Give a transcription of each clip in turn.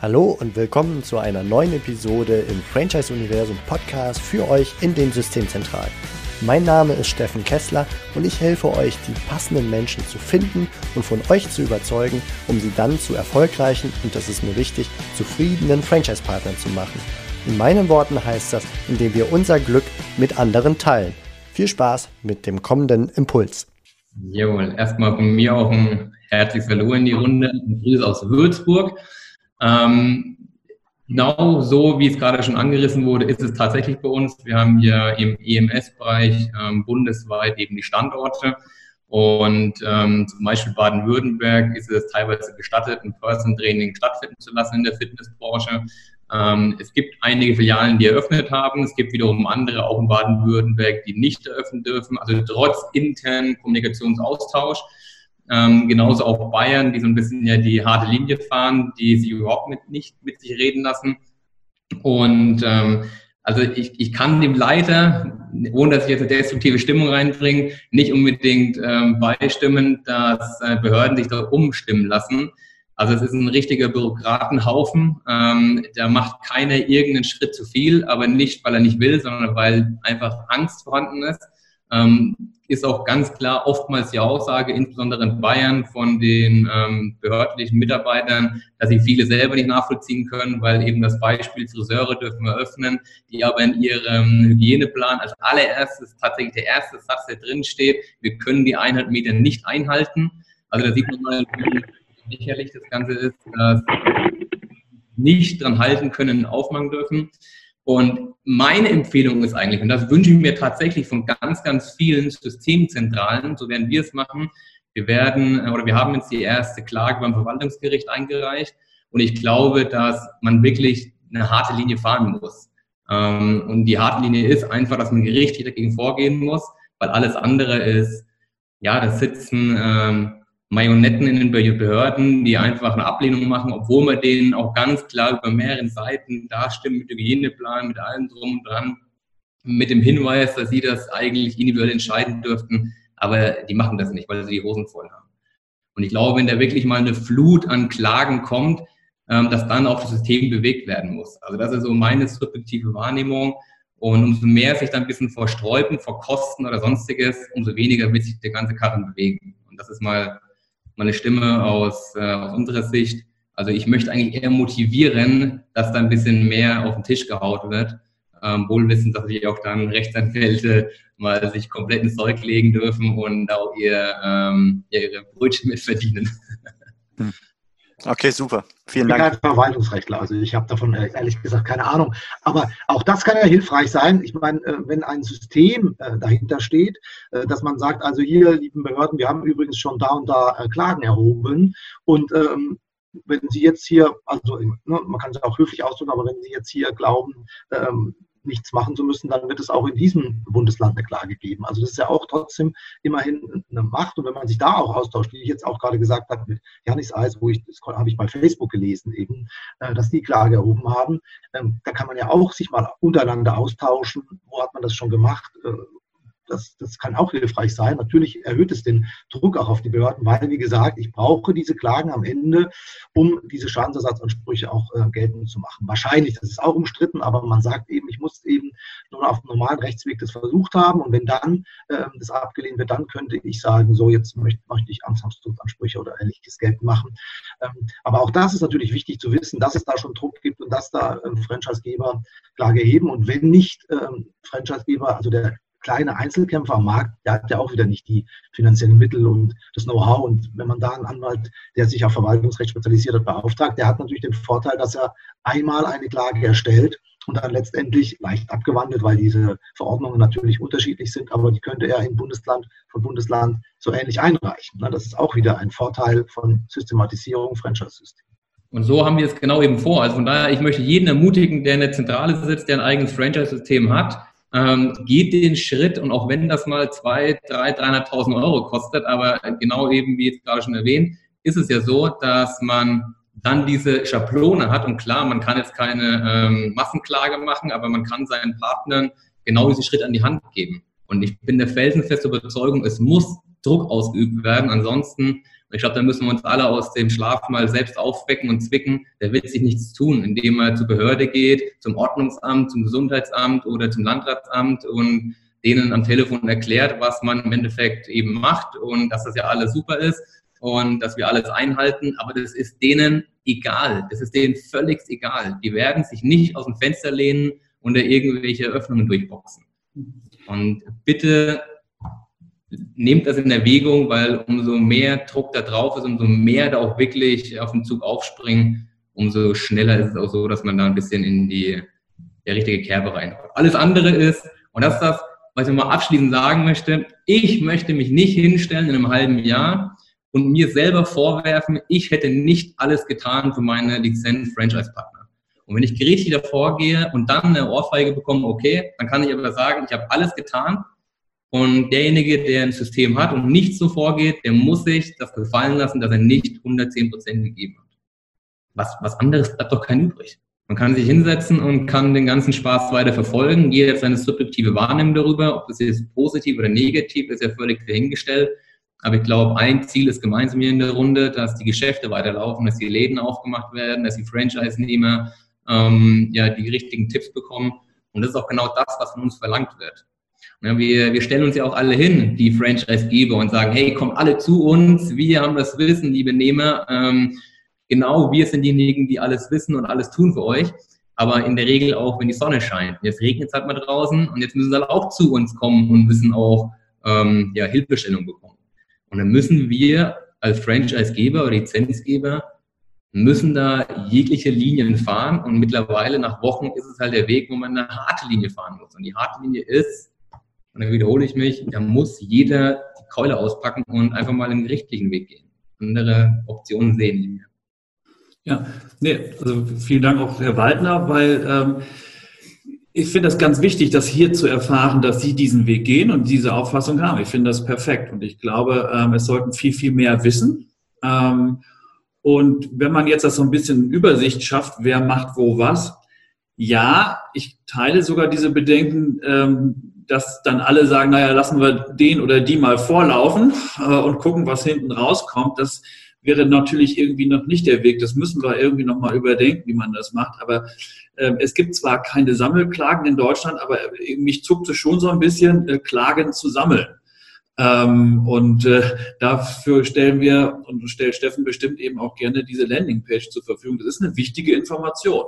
Hallo und willkommen zu einer neuen Episode im Franchise Universum Podcast für euch in den Systemzentralen. Mein Name ist Steffen Kessler und ich helfe euch, die passenden Menschen zu finden und von euch zu überzeugen, um sie dann zu erfolgreichen und das ist mir wichtig, zufriedenen Franchise-Partnern zu machen. In meinen Worten heißt das, indem wir unser Glück mit anderen teilen. Viel Spaß mit dem kommenden Impuls. Jawohl, erstmal von mir auch ein herzliches Hallo in die Runde. Ein Grüß aus Würzburg. Ähm, genau so, wie es gerade schon angerissen wurde, ist es tatsächlich bei uns. Wir haben hier im EMS-Bereich ähm, bundesweit eben die Standorte. Und ähm, zum Beispiel Baden-Württemberg ist es teilweise gestattet, ein Person Training stattfinden zu lassen in der Fitnessbranche. Ähm, es gibt einige Filialen, die eröffnet haben. Es gibt wiederum andere, auch in Baden-Württemberg, die nicht eröffnen dürfen. Also trotz internen Kommunikationsaustausch ähm, genauso auch Bayern, die so ein bisschen ja die harte Linie fahren, die sie überhaupt mit, nicht mit sich reden lassen. Und ähm, also ich, ich kann dem Leiter, ohne dass ich jetzt eine destruktive Stimmung reinbringe, nicht unbedingt ähm, beistimmen, dass äh, Behörden sich da umstimmen lassen. Also es ist ein richtiger Bürokratenhaufen. Ähm, da macht keiner irgendeinen Schritt zu viel, aber nicht, weil er nicht will, sondern weil einfach Angst vorhanden ist. Ähm, ist auch ganz klar oftmals die Aussage, insbesondere in Bayern von den ähm, behördlichen Mitarbeitern, dass sie viele selber nicht nachvollziehen können, weil eben das Beispiel Friseure dürfen wir öffnen, die aber in ihrem Hygieneplan als allererstes tatsächlich der erste Satz, der drin steht, wir können die 100 Meter nicht einhalten. Also da sieht man mal, wie lächerlich das Ganze ist, dass nicht dran halten können, aufmachen dürfen. Und meine Empfehlung ist eigentlich, und das wünsche ich mir tatsächlich von ganz, ganz vielen Systemzentralen, so werden wir es machen. Wir werden, äh, oder wir haben jetzt die erste Klage beim Verwaltungsgericht eingereicht. Und ich glaube, dass man wirklich eine harte Linie fahren muss. Ähm, und die harte Linie ist einfach, dass man gerichtlich dagegen vorgehen muss, weil alles andere ist, ja, das Sitzen, ähm, Marionetten in den Behörden, die einfach eine Ablehnung machen, obwohl man denen auch ganz klar über mehrere Seiten dastimmen mit dem Hygieneplan, mit allem drum und dran, mit dem Hinweis, dass sie das eigentlich individuell entscheiden dürften, aber die machen das nicht, weil sie die Hosen voll haben. Und ich glaube, wenn da wirklich mal eine Flut an Klagen kommt, ähm, dass dann auch das System bewegt werden muss. Also das ist so meine subjektive Wahrnehmung. Und umso mehr sich dann ein bisschen vor Sträuben, vor Kosten oder sonstiges, umso weniger wird sich der ganze Karren bewegen. Und das ist mal meine Stimme aus, äh, aus unserer Sicht. Also ich möchte eigentlich eher motivieren, dass da ein bisschen mehr auf den Tisch gehaut wird. Ähm, wohl wissen, dass sich auch dann Rechtsanwälte mal sich komplett ins Zeug legen dürfen und auch ihr, ähm, ihre Brötchen mitverdienen. Okay, super. Vielen Dank. Ich bin kein Verwaltungsrechtler, also ich habe davon äh, ehrlich gesagt keine Ahnung. Aber auch das kann ja hilfreich sein. Ich meine, äh, wenn ein System äh, dahinter steht, dass man sagt, also hier, lieben Behörden, wir haben übrigens schon da und da Klagen erhoben und ähm, wenn Sie jetzt hier, also ne, man kann es auch höflich ausdrücken, aber wenn Sie jetzt hier glauben, ähm, nichts machen zu müssen, dann wird es auch in diesem Bundesland eine Klage geben. Also das ist ja auch trotzdem immerhin eine Macht. Und wenn man sich da auch austauscht, wie ich jetzt auch gerade gesagt habe mit Janis Eis, wo ich, das habe ich bei Facebook gelesen eben, äh, dass die Klage erhoben haben, ähm, da kann man ja auch sich mal untereinander austauschen. Wo hat man das schon gemacht? Das, das kann auch hilfreich sein. Natürlich erhöht es den Druck auch auf die Behörden, weil, wie gesagt, ich brauche diese Klagen am Ende, um diese Schadensersatzansprüche auch äh, geltend zu machen. Wahrscheinlich, das ist auch umstritten, aber man sagt eben, ich muss eben nur auf dem normalen Rechtsweg das versucht haben und wenn dann äh, das abgelehnt wird, dann könnte ich sagen, so jetzt möchte, möchte ich Amtshaftungsansprüche oder ähnliches geltend machen. Ähm, aber auch das ist natürlich wichtig zu wissen, dass es da schon Druck gibt und dass da ähm, Franchisegeber Klage erheben und wenn nicht ähm, Franchisegeber, also der kleine Einzelkämpfer am Markt, der hat ja auch wieder nicht die finanziellen Mittel und das Know-how. Und wenn man da einen Anwalt, der sich auf Verwaltungsrecht spezialisiert hat, beauftragt, der hat natürlich den Vorteil, dass er einmal eine Klage erstellt und dann letztendlich leicht abgewandelt, weil diese Verordnungen natürlich unterschiedlich sind, aber die könnte er in Bundesland von Bundesland so ähnlich einreichen. Das ist auch wieder ein Vorteil von Systematisierung Franchise-System. Und so haben wir es genau eben vor. Also von daher, ich möchte jeden ermutigen, der in der Zentrale sitzt, der ein eigenes Franchise-System hat, ähm, geht den Schritt und auch wenn das mal zwei, drei, 300.000 Euro kostet, aber genau eben wie jetzt gerade schon erwähnt, ist es ja so, dass man dann diese Schablone hat und klar, man kann jetzt keine ähm, Massenklage machen, aber man kann seinen Partnern genau diesen Schritt an die Hand geben. Und ich bin der felsenfeste Überzeugung, es muss Druck ausgeübt werden, ansonsten ich glaube, da müssen wir uns alle aus dem Schlaf mal selbst aufwecken und zwicken. Der wird sich nichts tun, indem er zur Behörde geht, zum Ordnungsamt, zum Gesundheitsamt oder zum Landratsamt und denen am Telefon erklärt, was man im Endeffekt eben macht und dass das ja alles super ist und dass wir alles einhalten. Aber das ist denen egal. Das ist denen völlig egal. Die werden sich nicht aus dem Fenster lehnen und da irgendwelche Öffnungen durchboxen. Und bitte nehmt das in Erwägung, weil umso mehr Druck da drauf ist, umso mehr da auch wirklich auf den Zug aufspringen, umso schneller ist es auch so, dass man da ein bisschen in die der richtige Kerbe reinhaut. Alles andere ist, und das ist das, was ich mal abschließend sagen möchte, ich möchte mich nicht hinstellen in einem halben Jahr und mir selber vorwerfen, ich hätte nicht alles getan für meine Lizenz-Franchise-Partner. Und wenn ich gerichtlich davor gehe und dann eine Ohrfeige bekomme, okay, dann kann ich aber sagen, ich habe alles getan, und derjenige, der ein System hat und nicht so vorgeht, der muss sich das gefallen lassen, dass er nicht 110 Prozent gegeben hat. Was, was anderes bleibt doch kein übrig. Man kann sich hinsetzen und kann den ganzen Spaß weiter verfolgen. Jeder hat seine subjektive Wahrnehmung darüber. Ob das jetzt positiv oder negativ ist, ja völlig dahingestellt. Aber ich glaube, ein Ziel ist gemeinsam hier in der Runde, dass die Geschäfte weiterlaufen, dass die Läden aufgemacht werden, dass die Franchise-Nehmer ähm, ja, die richtigen Tipps bekommen. Und das ist auch genau das, was von uns verlangt wird. Wir, wir stellen uns ja auch alle hin, die Franchise-Geber, und sagen, hey, kommt alle zu uns, wir haben das Wissen, liebe Nehmer. Ähm, genau, wir sind diejenigen, die alles wissen und alles tun für euch. Aber in der Regel auch, wenn die Sonne scheint. Jetzt regnet es halt mal draußen und jetzt müssen sie halt auch zu uns kommen und müssen auch ähm, ja, Hilfestellung bekommen. Und dann müssen wir als Franchise-Geber oder Lizenzgeber müssen da jegliche Linien fahren und mittlerweile nach Wochen ist es halt der Weg, wo man eine harte Linie fahren muss. Und die harte Linie ist, und dann wiederhole ich mich, da muss jeder die Keule auspacken und einfach mal im gerichtlichen Weg gehen. Andere Optionen sehen nicht mehr. Ja, nee, also vielen Dank auch Herr Waldner, weil ähm, ich finde das ganz wichtig, das hier zu erfahren, dass Sie diesen Weg gehen und diese Auffassung haben. Ich finde das perfekt und ich glaube, ähm, es sollten viel, viel mehr wissen. Ähm, und wenn man jetzt das so ein bisschen Übersicht schafft, wer macht wo was, ja, ich teile sogar diese Bedenken, ähm, dass dann alle sagen, naja, lassen wir den oder die mal vorlaufen äh, und gucken, was hinten rauskommt. Das wäre natürlich irgendwie noch nicht der Weg. Das müssen wir irgendwie noch mal überdenken, wie man das macht. Aber äh, es gibt zwar keine Sammelklagen in Deutschland, aber mich zuckt es schon so ein bisschen, äh, Klagen zu sammeln. Ähm, und äh, dafür stellen wir und stellt Steffen bestimmt eben auch gerne diese Landingpage zur Verfügung. Das ist eine wichtige Information.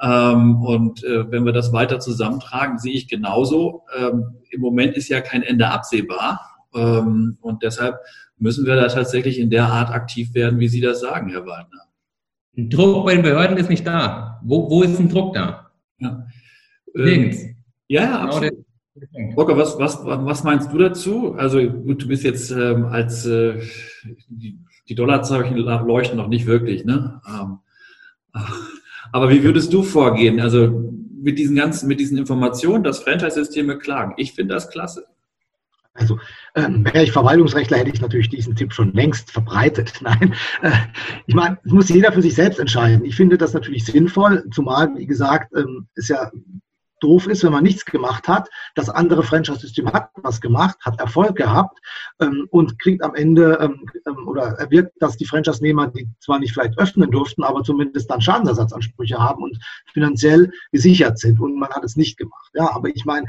Ähm, und äh, wenn wir das weiter zusammentragen, sehe ich genauso. Ähm, Im Moment ist ja kein Ende absehbar. Ähm, und deshalb müssen wir da tatsächlich in der Art aktiv werden, wie Sie das sagen, Herr Waldner. Ein Druck bei den Behörden ist nicht da. Wo, wo ist ein Druck da? Ja, Nirgends. ja, ja, genau absolut. Rocker, was, was, was meinst du dazu? Also gut, du bist jetzt ähm, als äh, die, die Dollarzeichen leuchten noch nicht wirklich, ne? Ähm, aber wie würdest du vorgehen? Also mit diesen ganzen, mit diesen Informationen, dass Franchise-Systeme klagen. Ich finde das klasse. Also ähm, wäre ich Verwaltungsrechtler, hätte ich natürlich diesen Tipp schon längst verbreitet. Nein, äh, ich meine, muss jeder für sich selbst entscheiden. Ich finde das natürlich sinnvoll, zumal, wie gesagt, ähm, ist ja doof ist, wenn man nichts gemacht hat. Das andere Franchise-System hat was gemacht, hat Erfolg gehabt ähm, und kriegt am Ende ähm, ähm, oder erwirkt, dass die Franchise-Nehmer, die zwar nicht vielleicht öffnen durften, aber zumindest dann Schadensersatzansprüche haben und finanziell gesichert sind und man hat es nicht gemacht. Ja, aber ich meine,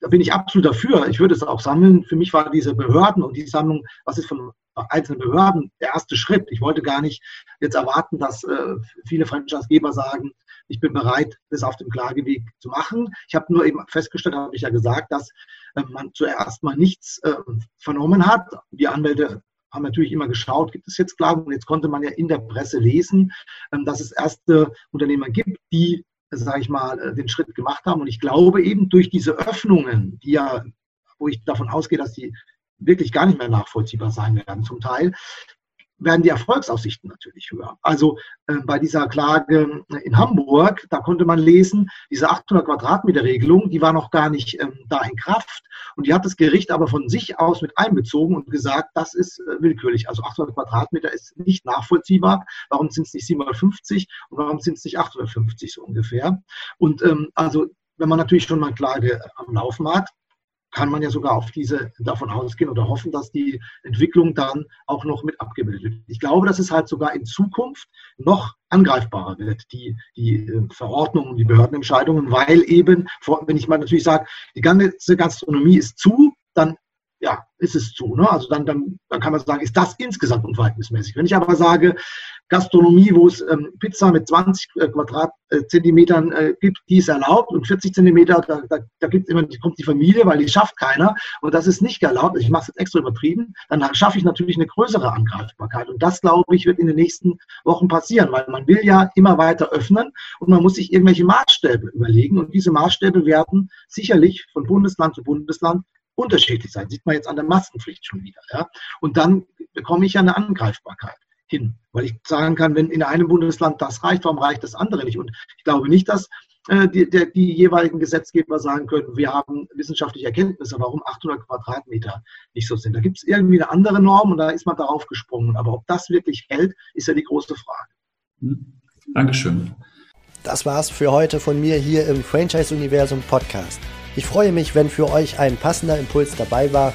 da bin ich absolut dafür. Ich würde es auch sammeln. Für mich war diese Behörden und die Sammlung, was ist von einzelnen Behörden der erste Schritt. Ich wollte gar nicht jetzt erwarten, dass äh, viele Franchise-Geber sagen, ich bin bereit, das auf dem Klageweg zu machen. Ich habe nur eben festgestellt, habe ich ja gesagt, dass äh, man zuerst mal nichts äh, vernommen hat. Die Anwälte haben natürlich immer geschaut, gibt es jetzt Klagen? Und jetzt konnte man ja in der Presse lesen, ähm, dass es erste Unternehmer gibt, die, sage ich mal, äh, den Schritt gemacht haben. Und ich glaube eben durch diese Öffnungen, die ja, wo ich davon ausgehe, dass die wirklich gar nicht mehr nachvollziehbar sein werden zum Teil, werden die Erfolgsaussichten natürlich höher. Also äh, bei dieser Klage in Hamburg, da konnte man lesen, diese 800 Quadratmeter Regelung, die war noch gar nicht ähm, da in Kraft. Und die hat das Gericht aber von sich aus mit einbezogen und gesagt, das ist äh, willkürlich. Also 800 Quadratmeter ist nicht nachvollziehbar. Warum sind es nicht 750 und warum sind es nicht 850 so ungefähr? Und ähm, also wenn man natürlich schon mal Klage am Laufen hat, kann man ja sogar auf diese davon ausgehen oder hoffen, dass die Entwicklung dann auch noch mit abgebildet wird. Ich glaube, dass es halt sogar in Zukunft noch angreifbarer wird, die, die äh, Verordnungen, die Behördenentscheidungen, weil eben, wenn ich mal natürlich sage, die ganze Gastronomie ist zu, dann ja, ist es zu. Ne? Also dann, dann, dann kann man sagen, ist das insgesamt unverhältnismäßig. Wenn ich aber sage, Gastronomie, wo es ähm, Pizza mit 20 äh, Quadratzentimetern äh, äh, gibt, die ist erlaubt und 40 Zentimeter, da, da, da gibt's immer, kommt die Familie, weil die schafft keiner und das ist nicht erlaubt. Ich mache es jetzt extra übertrieben, dann schaffe ich natürlich eine größere Angreifbarkeit und das, glaube ich, wird in den nächsten Wochen passieren, weil man will ja immer weiter öffnen und man muss sich irgendwelche Maßstäbe überlegen und diese Maßstäbe werden sicherlich von Bundesland zu Bundesland unterschiedlich sein. Sieht man jetzt an der Maskenpflicht schon wieder. Ja? Und dann bekomme ich ja eine Angreifbarkeit hin, weil ich sagen kann, wenn in einem Bundesland das reicht, warum reicht das andere nicht? Und ich glaube nicht, dass äh, die, der, die jeweiligen Gesetzgeber sagen können, wir haben wissenschaftliche Erkenntnisse, warum 800 Quadratmeter nicht so sind. Da gibt es irgendwie eine andere Norm und da ist man darauf gesprungen. Aber ob das wirklich hält, ist ja die große Frage. Hm. Dankeschön. Das war's für heute von mir hier im Franchise-Universum Podcast. Ich freue mich, wenn für euch ein passender Impuls dabei war